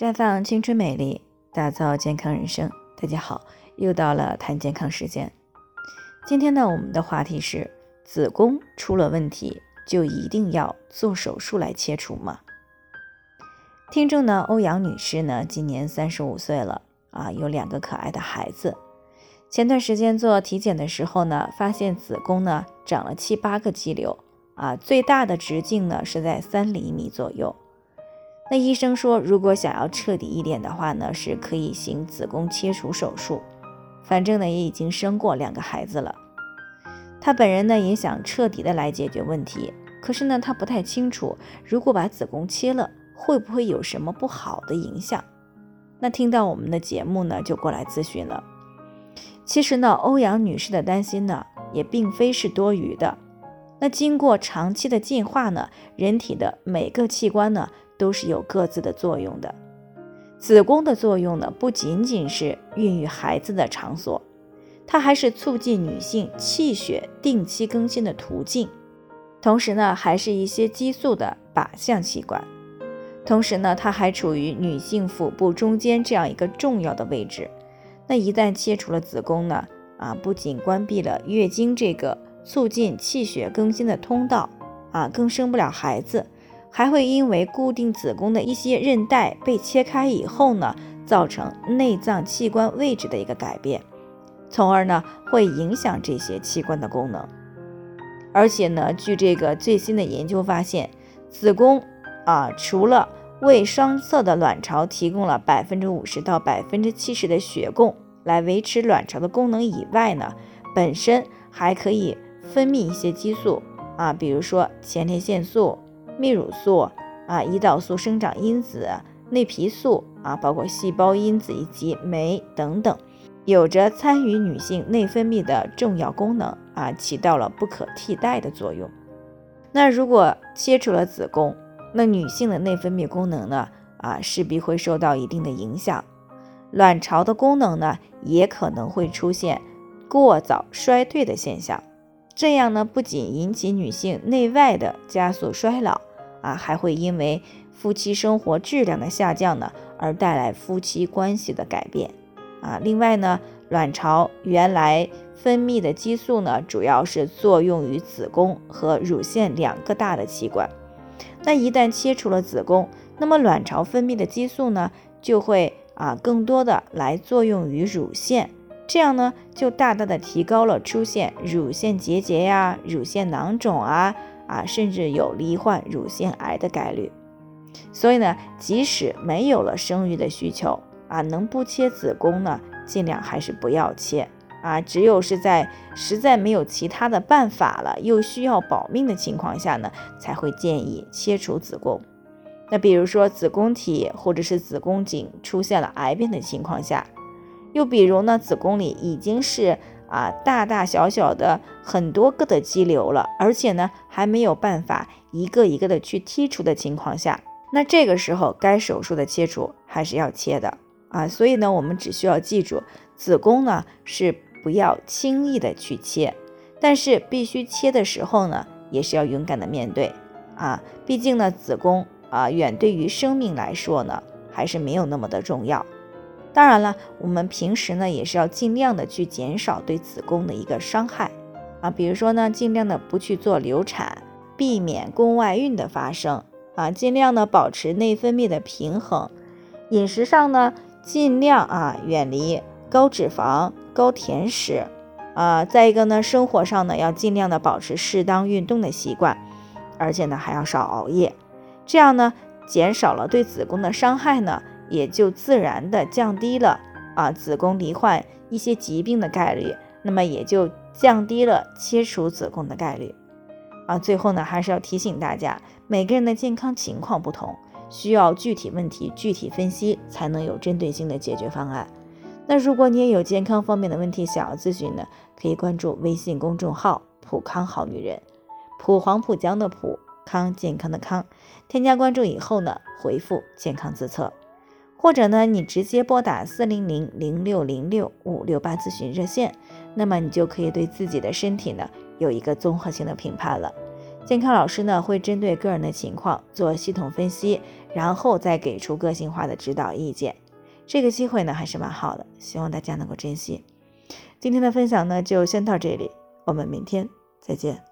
绽放青春美丽，打造健康人生。大家好，又到了谈健康时间。今天呢，我们的话题是：子宫出了问题，就一定要做手术来切除吗？听众呢，欧阳女士呢，今年三十五岁了啊，有两个可爱的孩子。前段时间做体检的时候呢，发现子宫呢长了七八个肌瘤啊，最大的直径呢是在三厘米左右。那医生说，如果想要彻底一点的话呢，是可以行子宫切除手术。反正呢，也已经生过两个孩子了。他本人呢也想彻底的来解决问题，可是呢，他不太清楚，如果把子宫切了，会不会有什么不好的影响？那听到我们的节目呢，就过来咨询了。其实呢，欧阳女士的担心呢，也并非是多余的。那经过长期的进化呢，人体的每个器官呢。都是有各自的作用的。子宫的作用呢，不仅仅是孕育孩子的场所，它还是促进女性气血定期更新的途径，同时呢，还是一些激素的靶向器官。同时呢，它还处于女性腹部中间这样一个重要的位置。那一旦切除了子宫呢，啊，不仅关闭了月经这个促进气血更新的通道，啊，更生不了孩子。还会因为固定子宫的一些韧带被切开以后呢，造成内脏器官位置的一个改变，从而呢会影响这些器官的功能。而且呢，据这个最新的研究发现，子宫啊除了为双侧的卵巢提供了百分之五十到百分之七十的血供来维持卵巢的功能以外呢，本身还可以分泌一些激素啊，比如说前列腺素。泌乳素啊，胰岛素生长因子、内皮素啊，包括细胞因子以及酶等等，有着参与女性内分泌的重要功能啊，起到了不可替代的作用。那如果切除了子宫，那女性的内分泌功能呢啊，势必会受到一定的影响，卵巢的功能呢也可能会出现过早衰退的现象。这样呢，不仅引起女性内外的加速衰老。啊，还会因为夫妻生活质量的下降呢，而带来夫妻关系的改变啊。另外呢，卵巢原来分泌的激素呢，主要是作用于子宫和乳腺两个大的器官。那一旦切除了子宫，那么卵巢分泌的激素呢，就会啊更多的来作用于乳腺，这样呢，就大大的提高了出现乳腺结节呀、乳腺囊肿啊。啊，甚至有罹患乳腺癌的概率。所以呢，即使没有了生育的需求啊，能不切子宫呢，尽量还是不要切啊。只有是在实在没有其他的办法了，又需要保命的情况下呢，才会建议切除子宫。那比如说子宫体或者是子宫颈出现了癌变的情况下，又比如呢，子宫里已经是。啊，大大小小的很多个的肌瘤了，而且呢还没有办法一个一个的去剔除的情况下，那这个时候该手术的切除还是要切的啊。所以呢，我们只需要记住，子宫呢是不要轻易的去切，但是必须切的时候呢，也是要勇敢的面对啊。毕竟呢，子宫啊远对于生命来说呢，还是没有那么的重要。当然了，我们平时呢也是要尽量的去减少对子宫的一个伤害。啊，比如说呢，尽量的不去做流产，避免宫外孕的发生。啊，尽量的保持内分泌的平衡，饮食上呢尽量啊远离高脂肪、高甜食。啊，再一个呢，生活上呢要尽量的保持适当运动的习惯，而且呢还要少熬夜，这样呢减少了对子宫的伤害呢。也就自然的降低了啊子宫罹患一些疾病的概率，那么也就降低了切除子宫的概率啊。最后呢，还是要提醒大家，每个人的健康情况不同，需要具体问题具体分析，才能有针对性的解决方案。那如果你也有健康方面的问题想要咨询呢，可以关注微信公众号“普康好女人”，普黄浦江的普康健康的康，添加关注以后呢，回复健康自测。或者呢，你直接拨打四零零零六零六五六八咨询热线，那么你就可以对自己的身体呢有一个综合性的评判了。健康老师呢会针对个人的情况做系统分析，然后再给出个性化的指导意见。这个机会呢还是蛮好的，希望大家能够珍惜。今天的分享呢就先到这里，我们明天再见。